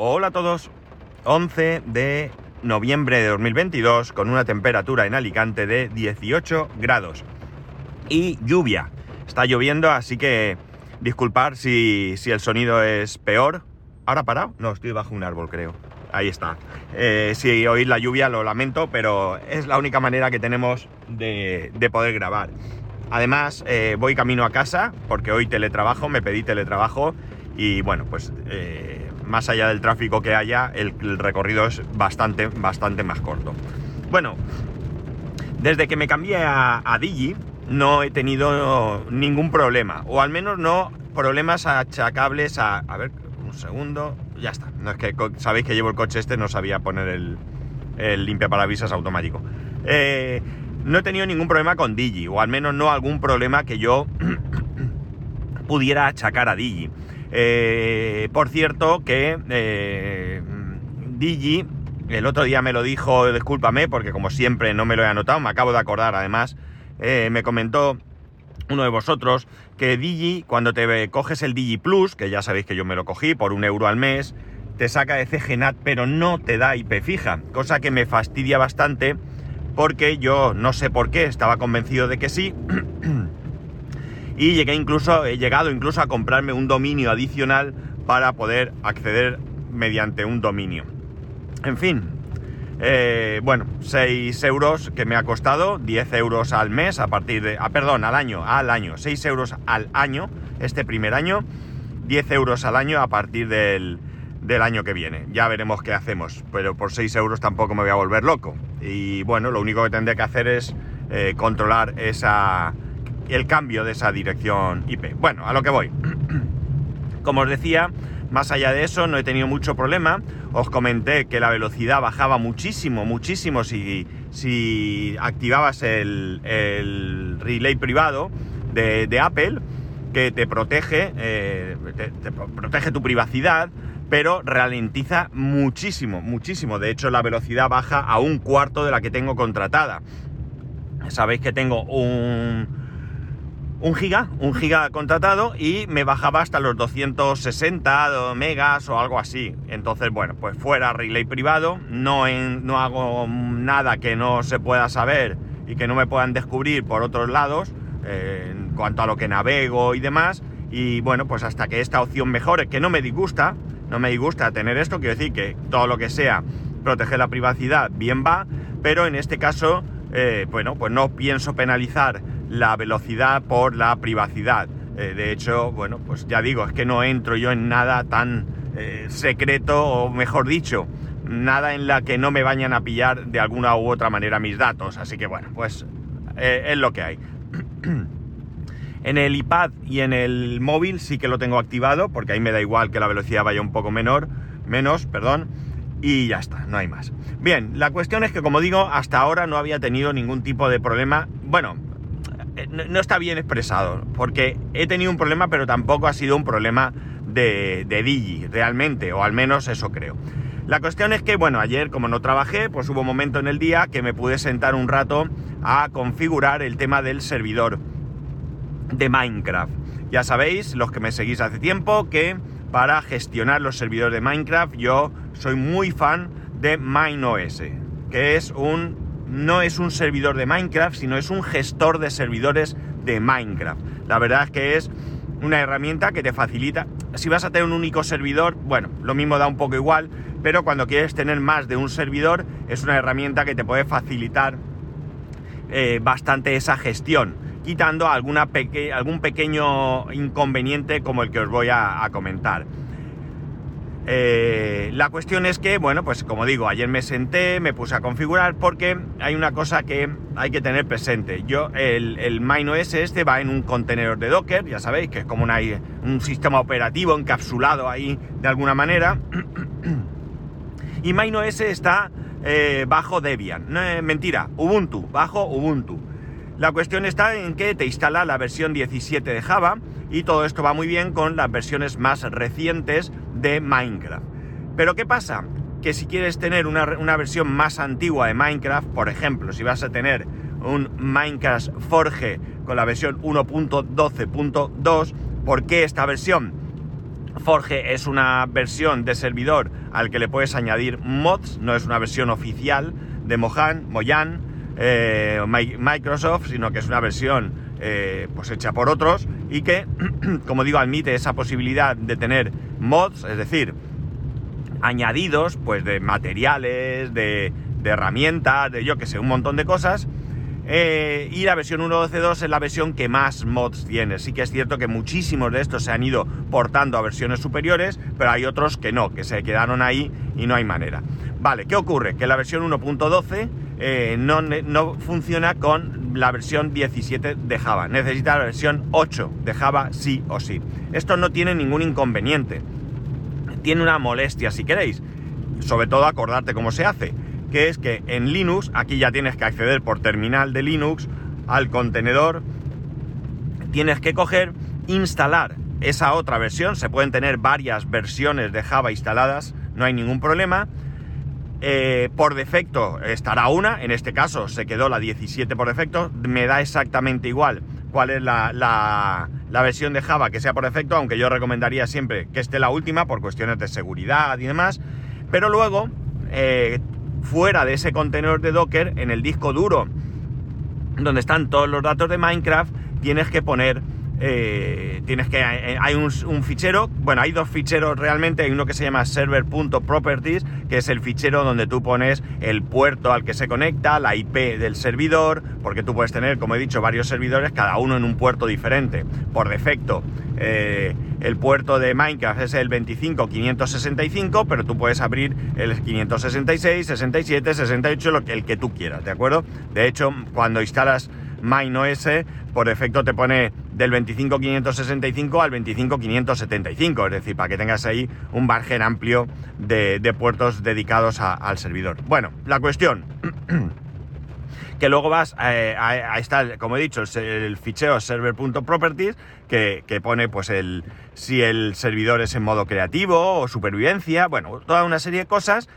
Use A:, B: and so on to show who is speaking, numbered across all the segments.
A: Hola a todos. 11 de noviembre de 2022 con una temperatura en Alicante de 18 grados y lluvia. Está lloviendo, así que disculpar si, si el sonido es peor. ¿Ahora parado? No, estoy bajo un árbol, creo. Ahí está. Eh, si oís la lluvia, lo lamento, pero es la única manera que tenemos de, de poder grabar. Además, eh, voy camino a casa porque hoy teletrabajo, me pedí teletrabajo y bueno, pues eh, más allá del tráfico que haya, el, recorrido es bastante, bastante más corto. Bueno, desde que me cambié a, a Digi no he tenido ningún problema, o al menos no problemas achacables a... A ver, un segundo, ya está. No es que sabéis que llevo el coche este, no sabía poner el, el limpiaparabrisas automático. Eh, no he tenido ningún problema con Digi, o al menos no algún problema que yo pudiera achacar a Digi. Eh, por cierto, que eh, Digi, el otro día me lo dijo, discúlpame, porque como siempre no me lo he anotado, me acabo de acordar además, eh, me comentó uno de vosotros que Digi, cuando te coges el Digi Plus, que ya sabéis que yo me lo cogí por un euro al mes, te saca de CGNAT, pero no te da IP fija, cosa que me fastidia bastante porque yo no sé por qué, estaba convencido de que sí. y llegué incluso, he llegado incluso a comprarme un dominio adicional para poder acceder mediante un dominio. En fin, eh, bueno, 6 euros que me ha costado, 10 euros al mes a partir de... Ah, perdón, al año, al año, 6 euros al año, este primer año, 10 euros al año a partir del, del año que viene. Ya veremos qué hacemos, pero por 6 euros tampoco me voy a volver loco. Y bueno, lo único que tendré que hacer es eh, controlar esa, el cambio de esa dirección IP. Bueno, a lo que voy. Como os decía, más allá de eso no he tenido mucho problema. Os comenté que la velocidad bajaba muchísimo, muchísimo si, si activabas el, el relay privado de, de, Apple, que te protege, eh, te, te protege tu privacidad pero ralentiza muchísimo, muchísimo. De hecho, la velocidad baja a un cuarto de la que tengo contratada. Sabéis que tengo un, un giga, un giga contratado y me bajaba hasta los 260 megas o algo así. Entonces, bueno, pues fuera relay privado, no, en, no hago nada que no se pueda saber y que no me puedan descubrir por otros lados eh, en cuanto a lo que navego y demás. Y bueno, pues hasta que esta opción mejore, que no me disgusta, no me disgusta tener esto, quiero decir que todo lo que sea proteger la privacidad bien va, pero en este caso, eh, bueno, pues no pienso penalizar la velocidad por la privacidad. Eh, de hecho, bueno, pues ya digo, es que no entro yo en nada tan eh, secreto, o mejor dicho, nada en la que no me vayan a pillar de alguna u otra manera mis datos. Así que bueno, pues es lo que hay. En el iPad y en el móvil sí que lo tengo activado, porque ahí me da igual que la velocidad vaya un poco menor, menos, perdón, y ya está, no hay más. Bien, la cuestión es que como digo, hasta ahora no había tenido ningún tipo de problema. Bueno, eh, no está bien expresado, porque he tenido un problema, pero tampoco ha sido un problema de, de Digi, realmente, o al menos eso creo. La cuestión es que, bueno, ayer como no trabajé, pues hubo un momento en el día que me pude sentar un rato a configurar el tema del servidor de Minecraft. Ya sabéis, los que me seguís hace tiempo, que para gestionar los servidores de Minecraft yo soy muy fan de MineOS, que es un no es un servidor de Minecraft, sino es un gestor de servidores de Minecraft. La verdad es que es una herramienta que te facilita. Si vas a tener un único servidor, bueno, lo mismo da un poco igual, pero cuando quieres tener más de un servidor, es una herramienta que te puede facilitar eh, bastante esa gestión quitando algún pequeño inconveniente como el que os voy a comentar. Eh, la cuestión es que, bueno, pues como digo, ayer me senté, me puse a configurar porque hay una cosa que hay que tener presente. Yo, el, el MineOS este va en un contenedor de Docker, ya sabéis, que es como un sistema operativo encapsulado ahí de alguna manera. y MineOS está eh, bajo Debian. No, eh, mentira, Ubuntu, bajo Ubuntu. La cuestión está en que te instala la versión 17 de Java y todo esto va muy bien con las versiones más recientes de Minecraft. Pero ¿qué pasa? Que si quieres tener una, una versión más antigua de Minecraft, por ejemplo, si vas a tener un Minecraft Forge con la versión 1.12.2, ¿por qué esta versión? Forge es una versión de servidor al que le puedes añadir mods, no es una versión oficial de Mojan, Moyan, eh, Microsoft, sino que es una versión eh, pues hecha por otros y que, como digo, admite esa posibilidad de tener mods, es decir, añadidos pues de materiales, de, herramientas, de yo que sé, un montón de cosas eh, y la versión 1.12.2 es la versión que más mods tiene. Sí que es cierto que muchísimos de estos se han ido portando a versiones superiores, pero hay otros que no, que se quedaron ahí y no hay manera. Vale, ¿qué ocurre? Que la versión 1.12 eh, no, no, funciona con la versión 17 de Java. Necesita la versión 8 de Java sí o sí. Esto no tiene ningún inconveniente. Tiene una molestia si queréis. Sobre todo acordarte cómo se hace que es que en Linux, aquí ya tienes que acceder por terminal de Linux al contenedor, tienes que coger, instalar esa otra versión, se pueden tener varias versiones de Java instaladas, no hay ningún problema. Eh, por defecto estará una, en este caso se quedó la 17 por defecto, me da exactamente igual cuál es la, la, versión de Java que sea por defecto, aunque yo recomendaría siempre que esté la última por cuestiones de seguridad y demás, pero luego eh, fuera de ese contenedor de Docker, en el disco duro, donde están todos los datos de Minecraft, tienes que poner eh, tienes que eh, hay un, fichero bueno hay dos ficheros realmente hay uno que se llama server.properties que es el fichero donde tú pones el puerto al que se conecta la IP del servidor porque tú puedes tener como he dicho varios servidores cada uno en un puerto diferente. Por defecto eh, el puerto de Minecraft es el 25565 pero tú puedes abrir el 566 67 68 lo el que tú quieras de acuerdo de hecho cuando instalas MineOS por defecto te pone del 25565 al 25575, es decir, para que tengas ahí un margen amplio de, puertos dedicados al servidor. Bueno, la cuestión... que luego vas eh, a, estar, como he dicho, el, fichero server.properties que, que pone pues el si el servidor es en modo creativo o supervivencia, bueno, toda una serie de cosas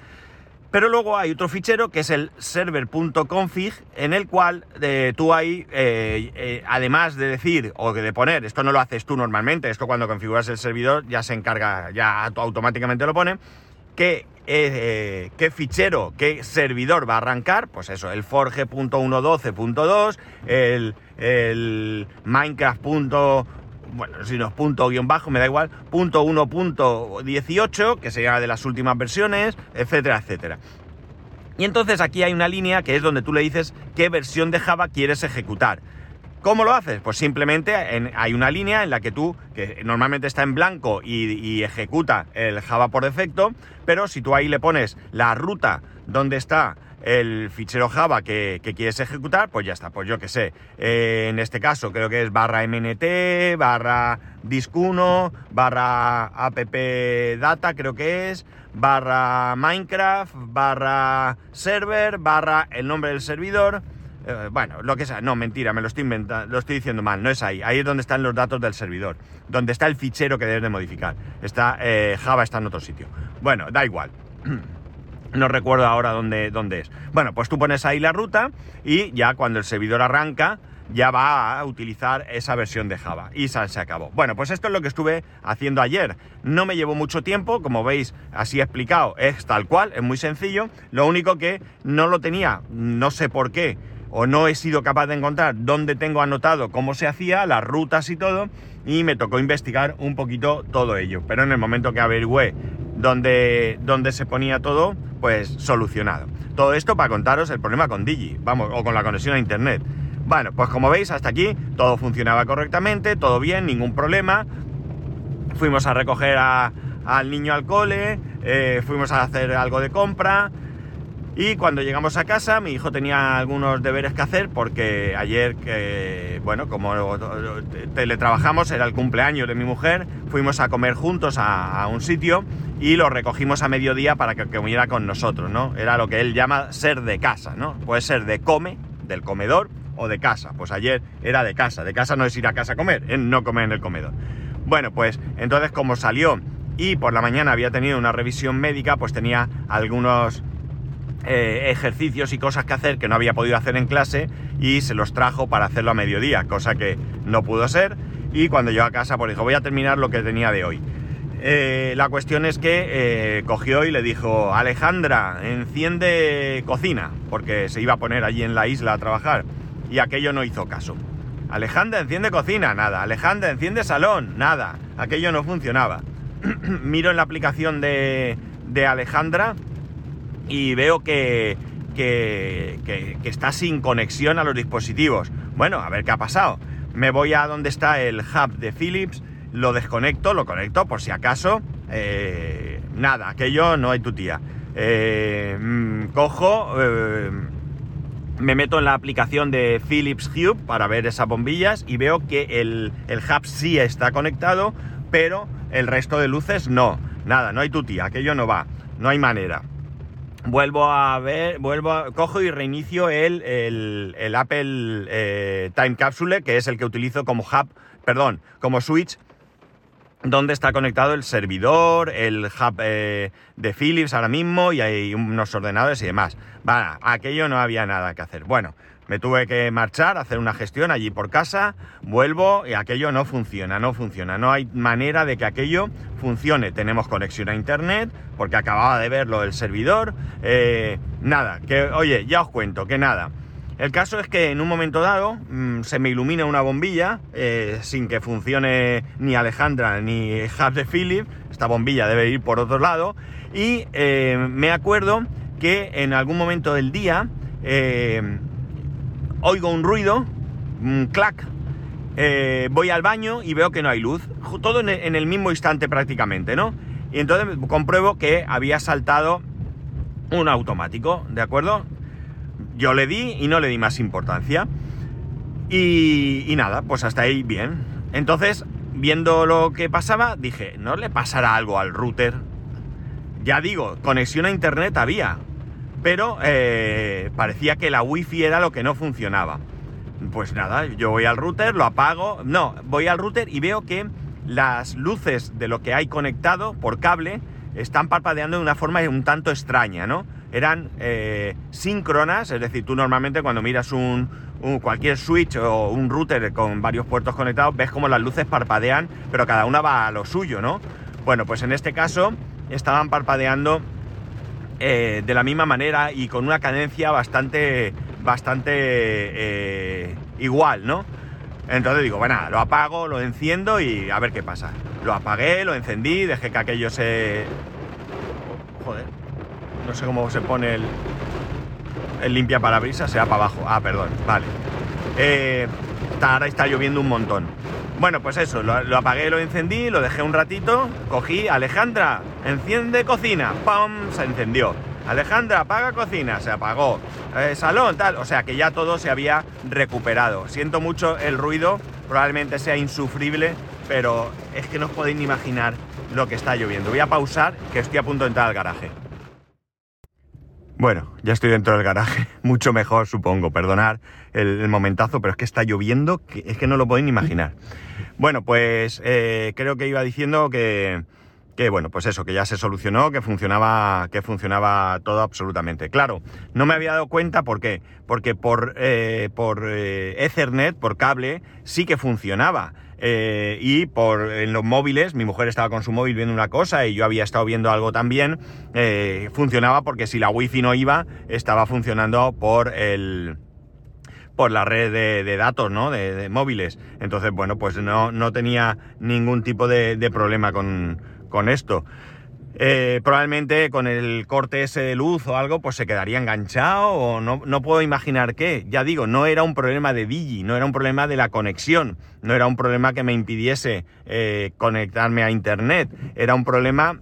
A: pero luego hay otro fichero que es el server.config en el cual eh, tú ahí, eh, eh, además de decir o de poner, esto no lo haces tú normalmente, esto cuando configuras el servidor ya se encarga, ya automáticamente lo pone, qué, qué fichero, qué servidor va a arrancar, pues eso, el forge.112.2, el, el minecraft bueno, si no es punto guion bajo, me da igual, punto 1.18, que sería de las últimas versiones, etcétera, etcétera. Y entonces aquí hay una línea que es donde tú le dices qué versión de Java quieres ejecutar. ¿Cómo lo haces? Pues simplemente hay una línea en la que tú, que normalmente está en blanco y, y, ejecuta el Java por defecto, pero si tú ahí le pones la ruta donde está el fichero Java que, quieres ejecutar, pues ya está, pues yo que sé. Eh, en este caso creo que es barra mnt, barra disk1, barra app data creo que es, barra Minecraft, barra server, barra el nombre del servidor. Eh, bueno, lo que sea, no, mentira, me lo estoy inventando, lo estoy diciendo mal, no es ahí, ahí es donde están los datos del servidor, donde está el fichero que debes de modificar. Está, eh, Java está en otro sitio. Bueno, da igual. No recuerdo ahora dónde, dónde es. Bueno, pues tú pones ahí la ruta y ya cuando el servidor arranca, ya va a utilizar esa versión de Java. Y se acabó. Bueno, pues esto es lo que estuve haciendo ayer. No me llevó mucho tiempo, como veis, así explicado, es tal cual, es muy sencillo. Lo único que no lo tenía, no sé por qué, o no he sido capaz de encontrar dónde tengo anotado cómo se hacía, las rutas y todo, y me tocó investigar un poquito todo ello. Pero en el momento que averigüé dónde, dónde se ponía todo, pues solucionado. Todo esto para contaros el problema con Digi, vamos, o con la conexión a internet. Bueno, pues como veis, hasta aquí todo funcionaba correctamente, todo bien, ningún problema. Fuimos a recoger al niño al cole, eh, fuimos a hacer algo de compra, y cuando llegamos a casa, mi hijo tenía algunos deberes que hacer porque ayer, que, bueno, como teletrabajamos, era el cumpleaños de mi mujer, fuimos a comer juntos a, un sitio y lo recogimos a mediodía para que comiera con nosotros, ¿no? Era lo que él llama ser de casa, ¿no? Puede ser de come, del comedor, o de casa. Pues ayer era de casa. De casa no es ir a casa a comer, es no comer en el comedor. Bueno, pues entonces como salió y por la mañana había tenido una revisión médica, pues tenía algunos eh, ejercicios y cosas que hacer que no había podido hacer en clase y se los trajo para hacerlo a mediodía, cosa que no pudo ser. Y cuando llegó a casa, pues dijo, voy a terminar lo que tenía de hoy. Eh, la cuestión es que eh, cogió y le dijo, Alejandra, enciende cocina, porque se iba a poner allí en la isla a trabajar, y aquello no hizo caso. Alejandra, enciende cocina, nada. Alejandra, enciende salón, nada. Aquello no funcionaba. Miro en la aplicación de, de Alejandra y veo que, que, está sin conexión a los dispositivos. Bueno, a ver qué ha pasado. Me voy a donde está el hub de Philips, lo desconecto, lo conecto por si acaso. Eh, nada, aquello no hay tu tía. Eh, mm, cojo, eh, me meto en la aplicación de Philips Hue para ver esas bombillas y veo que el, el hub sí está conectado, pero el resto de luces no. Nada, no hay tu tía, aquello no va, no hay manera vuelvo a ver, vuelvo a, cojo y reinicio el, el, Apple eh, Time Capsule, que es el que utilizo como hub, perdón, como switch, donde está conectado el servidor, el hub eh, de Philips ahora mismo y hay unos ordenadores y demás. Va, aquello no había nada que hacer. Bueno, me tuve que marchar, hacer una gestión allí por casa, vuelvo y aquello no funciona, no funciona. No hay manera de que aquello funcione. Tenemos conexión a internet, porque acababa de verlo el servidor. Eh, nada, que oye, ya os cuento, que nada. El caso es que en un momento dado mm, se me ilumina una bombilla eh, sin que funcione ni Alejandra ni Hub de Philip. Esta bombilla debe ir por otro lado. Y eh, me acuerdo que en algún momento del día oigo un ruido, un clac, eh, voy al baño y veo que no hay luz, todo en el mismo instante prácticamente, ¿no? Y entonces compruebo que había saltado un automático, ¿de acuerdo? Yo le di y no le di más importancia. Y nada, pues hasta ahí bien. Entonces, viendo lo que pasaba, dije, ¿no le pasará algo al router? Ya digo, conexión a internet había, pero eh, parecía que la wifi era lo que no funcionaba. Pues nada, yo voy al router, lo apago, no, voy al router y veo que las luces de lo que hay conectado por cable están parpadeando de una forma un tanto extraña, ¿no? Eran eh, síncronas, es decir, tú normalmente cuando miras un, cualquier switch o un router con varios puertos conectados, ves como las luces parpadean, pero cada una va a lo suyo, ¿no? Bueno, pues en este caso estaban parpadeando eh, de la misma manera y con una cadencia bastante, bastante eh, igual, ¿no? Entonces digo, bueno, lo apago, lo enciendo y a ver qué pasa. Lo apagué, lo encendí, dejé que aquello se... Joder, no sé cómo se pone el, el limpia parabrisas, sea para abajo. Ah, perdón, vale. Eh, ahora está lloviendo un montón. Bueno, pues eso, lo, apagué, lo encendí, lo dejé un ratito, cogí, Alejandra, enciende cocina, ¡pam! Se encendió. Alejandra, apaga cocina, se apagó. Eh, salón, tal, o sea que ya todo se había recuperado. Siento mucho el ruido, probablemente sea insufrible, pero es que no os podéis imaginar lo que está lloviendo. Voy a pausar, que estoy a punto de entrar al garaje. Bueno, ya estoy dentro del garaje, mucho mejor supongo, perdonar el, momentazo, pero es que está lloviendo, es que no lo podéis ni imaginar. Bueno, pues eh, creo que iba diciendo que, que, bueno, pues eso, que ya se solucionó, que funcionaba, que funcionaba todo absolutamente. Claro, no me había dado cuenta, ¿por qué? Porque por, eh, por eh, Ethernet, por cable, sí que funcionaba. Eh, y por en los móviles, mi mujer estaba con su móvil viendo una cosa y yo había estado viendo algo también, funcionaba porque si la wifi no iba, estaba funcionando por el por la red de, datos, ¿no? De, móviles. Entonces, bueno, pues no, no tenía ningún tipo de, problema con, con esto. Eh, probablemente con el corte ese de luz o algo, pues se quedaría enganchado o no, puedo imaginar qué. Ya digo, no era un problema de Digi, no era un problema de la conexión, no era un problema que me impidiese eh, conectarme a Internet, era un problema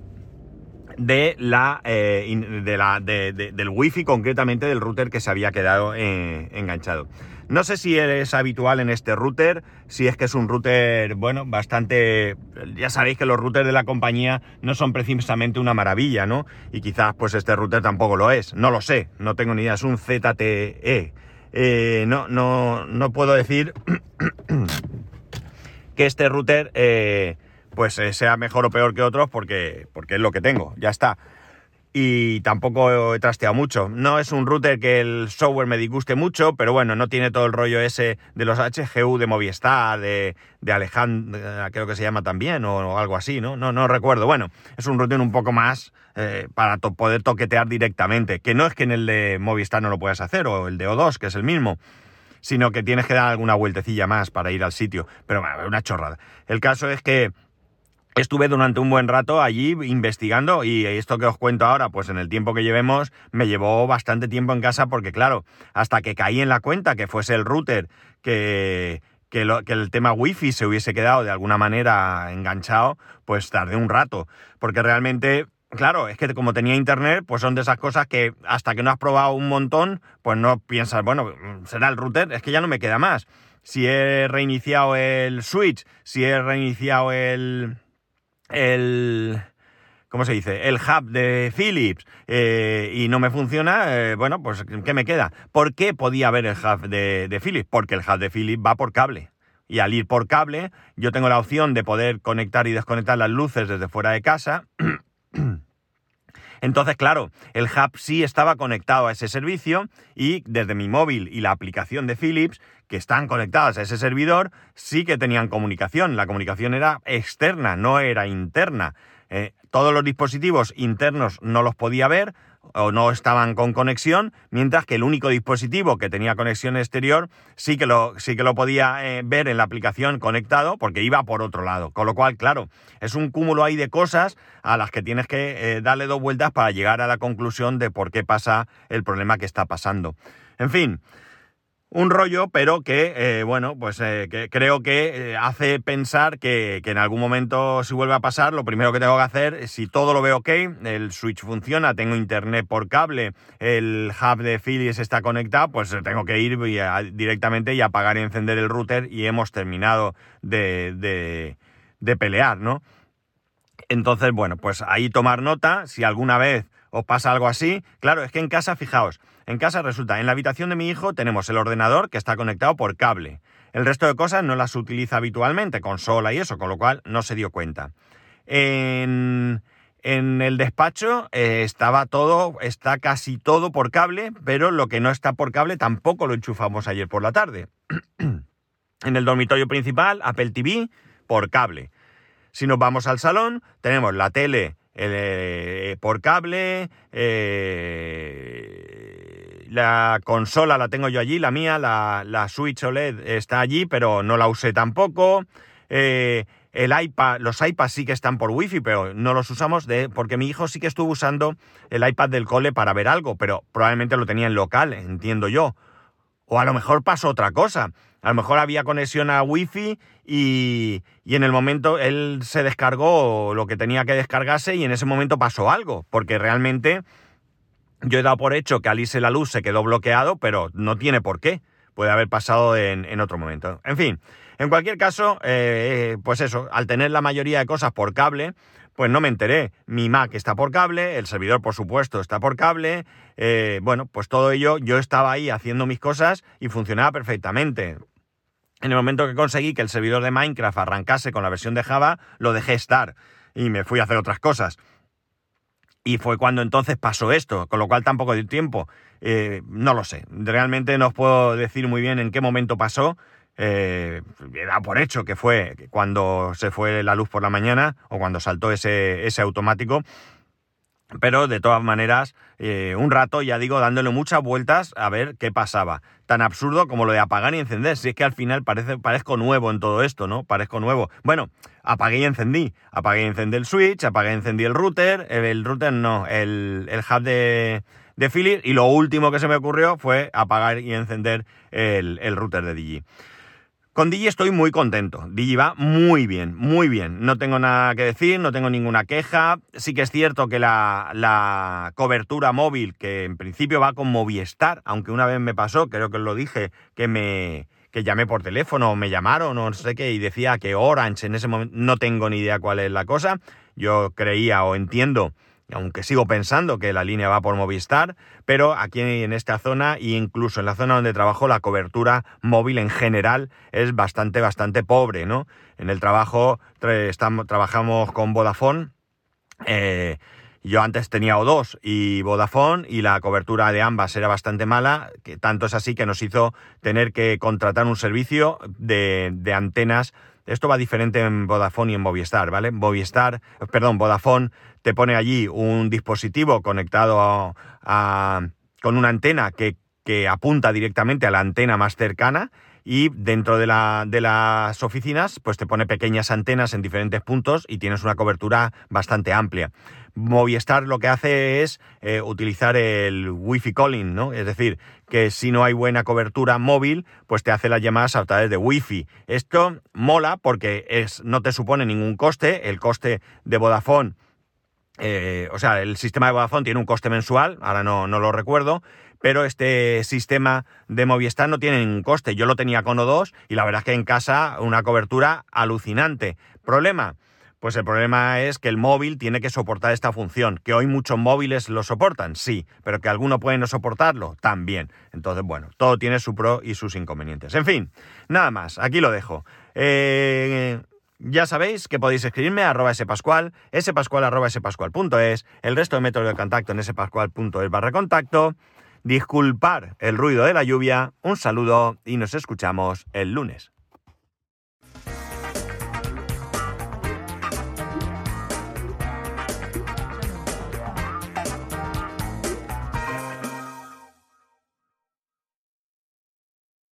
A: de la, eh, del wifi, concretamente del router que se había quedado enganchado. No sé si es habitual en este router, si es que es un router, bueno, bastante... Ya sabéis que los routers de la compañía no son precisamente una maravilla, ¿no? Y quizás pues este router tampoco lo es. No lo sé, no tengo ni idea, es un ZTE. Eh, no, no, no puedo decir que este router eh, pues eh, sea mejor o peor que otros porque, porque es lo que tengo, ya está. Y tampoco he trasteado mucho. No es un router que el software me disguste mucho, pero bueno, no tiene todo el rollo ese de los HGU de Movistar, de, de Alejandra, creo que se llama también, o, algo así, ¿no? ¿no? No recuerdo. Bueno, es un router un poco más eh, para poder toquetear directamente, que no es que en el de Movistar no lo puedas hacer, o el de O2, que es el mismo, sino que tienes que dar alguna vueltecilla más para ir al sitio. Pero bueno, una chorrada. El caso es que Estuve durante un buen rato allí investigando y esto que os cuento ahora, pues en el tiempo que llevemos, me llevó bastante tiempo en casa porque claro, hasta que caí en la cuenta que fuese el router que, que, el tema wifi se hubiese quedado de alguna manera enganchado, pues tardé un rato. Porque realmente, claro, es que como tenía internet, pues son de esas cosas que hasta que no has probado un montón, pues no piensas, bueno, será el router, es que ya no me queda más. Si he reiniciado el switch, si he reiniciado el el... ¿Cómo se dice? El hub de Philips eh, y no me funciona, eh, bueno, pues ¿qué me queda? ¿Por qué podía haber el hub de, de Philips? Porque el hub de Philips va por cable. Y al ir por cable, yo tengo la opción de poder conectar y desconectar las luces desde fuera de casa. Entonces, claro, el hub sí estaba conectado a ese servicio y desde mi móvil y la aplicación de Philips, que están conectadas a ese servidor, sí que tenían comunicación. La comunicación era externa, no era interna. Eh, todos los dispositivos internos no los podía ver, o no estaban con conexión, mientras que el único dispositivo que tenía conexión exterior sí que lo, sí que lo podía eh, ver en la aplicación conectado porque iba por otro lado. Con lo cual, claro, es un cúmulo ahí de cosas a las que tienes que eh, darle dos vueltas para llegar a la conclusión de por qué pasa el problema que está pasando. En fin, un rollo, pero que, eh, bueno, pues eh, que creo que eh, hace pensar que, que, en algún momento si vuelve a pasar, lo primero que tengo que hacer, si todo lo veo ok, el switch funciona, tengo internet por cable, el hub de Philips está conectado, pues tengo que ir directamente y apagar y encender el router y hemos terminado de, de, de pelear, ¿no? Entonces, bueno, pues ahí tomar nota, si alguna vez os pasa algo así, claro, es que en casa, fijaos, en casa resulta, en la habitación de mi hijo tenemos el ordenador que está conectado por cable. El resto de cosas no las utiliza habitualmente, consola y eso, con lo cual no se dio cuenta. En, el despacho eh, estaba todo, está casi todo por cable, pero lo que no está por cable tampoco lo enchufamos ayer por la tarde. en el dormitorio principal, Apple TV, por cable. Si nos vamos al salón, tenemos la tele eh, por cable, eh, la consola la tengo yo allí, la mía, la, la Switch OLED está allí, pero no la usé tampoco. Eh, el iPad, los iPads sí que están por wifi, pero no los usamos de, porque mi hijo sí que estuvo usando el iPad del cole para ver algo, pero probablemente lo tenía en local, entiendo yo. O a lo mejor pasó otra cosa. A lo mejor había conexión a wifi y, y en el momento él se descargó lo que tenía que descargarse y en ese momento pasó algo, porque realmente yo he dado por hecho que al irse la luz se quedó bloqueado, pero no tiene por qué. Puede haber pasado en, otro momento. En fin, en cualquier caso, eh, pues eso, al tener la mayoría de cosas por cable, pues no me enteré. Mi Mac está por cable, el servidor por supuesto está por cable. Eh, bueno, pues todo ello yo estaba ahí haciendo mis cosas y funcionaba perfectamente. En el momento que conseguí que el servidor de Minecraft arrancase con la versión de Java, lo dejé estar y me fui a hacer otras cosas. Y fue cuando entonces pasó esto, con lo cual tampoco dio tiempo. Eh, no lo sé, realmente no os puedo decir muy bien en qué momento pasó. Eh, da por hecho que fue cuando se fue la luz por la mañana o cuando saltó ese, ese automático. Pero de todas maneras, eh, un rato, ya digo, dándole muchas vueltas a ver qué pasaba. Tan absurdo como lo de apagar y encender. Si es que al final parece, parezco nuevo en todo esto, ¿no? Parezco nuevo. Bueno, apagué y encendí. Apagué y encendí el switch, apagué y encendí el router. El router no, el, el hub de, de Philips. Y lo último que se me ocurrió fue apagar y encender el, el router de Digi. Con Digi estoy muy contento. Digi va muy bien, muy bien. No tengo nada que decir, no tengo ninguna queja. Sí que es cierto que la, cobertura móvil, que en principio va con Movistar, aunque una vez me pasó, creo que os lo dije, que me que llamé por teléfono me llamaron no sé qué y decía que Orange en ese momento no tengo ni idea cuál es la cosa. Yo creía o entiendo aunque sigo pensando que la línea va por Movistar, pero aquí en esta zona e incluso en la zona donde trabajo la cobertura móvil en general es bastante, bastante pobre, ¿no? En el trabajo estamos, trabajamos con Vodafone eh, Yo antes tenía O2 y Vodafone y la cobertura de ambas era bastante mala, que tanto es así que nos hizo tener que contratar un servicio de, de antenas. Esto va diferente en Vodafone y en Movistar, ¿vale? Movistar, perdón, Vodafone te pone allí un dispositivo conectado a, con una antena que, que apunta directamente a la antena más cercana y dentro de, la, de, las oficinas pues te pone pequeñas antenas en diferentes puntos y tienes una cobertura bastante amplia. Movistar lo que hace es eh, utilizar el Wi-Fi calling, ¿no? Es decir, que si no hay buena cobertura móvil, pues te hace las llamadas a través de Wi-Fi. Esto mola porque es, no te supone ningún coste. El coste de Vodafone, eh, o sea, el sistema de Vodafone tiene un coste mensual, ahora no, no lo recuerdo, pero este sistema de Movistar no tiene ningún coste. Yo lo tenía con O2 y la verdad es que en casa una cobertura alucinante. ¿Problema? Pues el problema es que el móvil tiene que soportar esta función. Que hoy muchos móviles lo soportan, sí, pero que alguno puede no soportarlo, también. Entonces, bueno, todo tiene su pro y sus inconvenientes. En fin, nada más, aquí lo dejo. Eh, ya sabéis que podéis escribirme a arroba spascual, spascual spascual.es, el resto de métodos de contacto en spascual.es barra contacto. Disculpar el ruido de la lluvia, un saludo y nos escuchamos el lunes.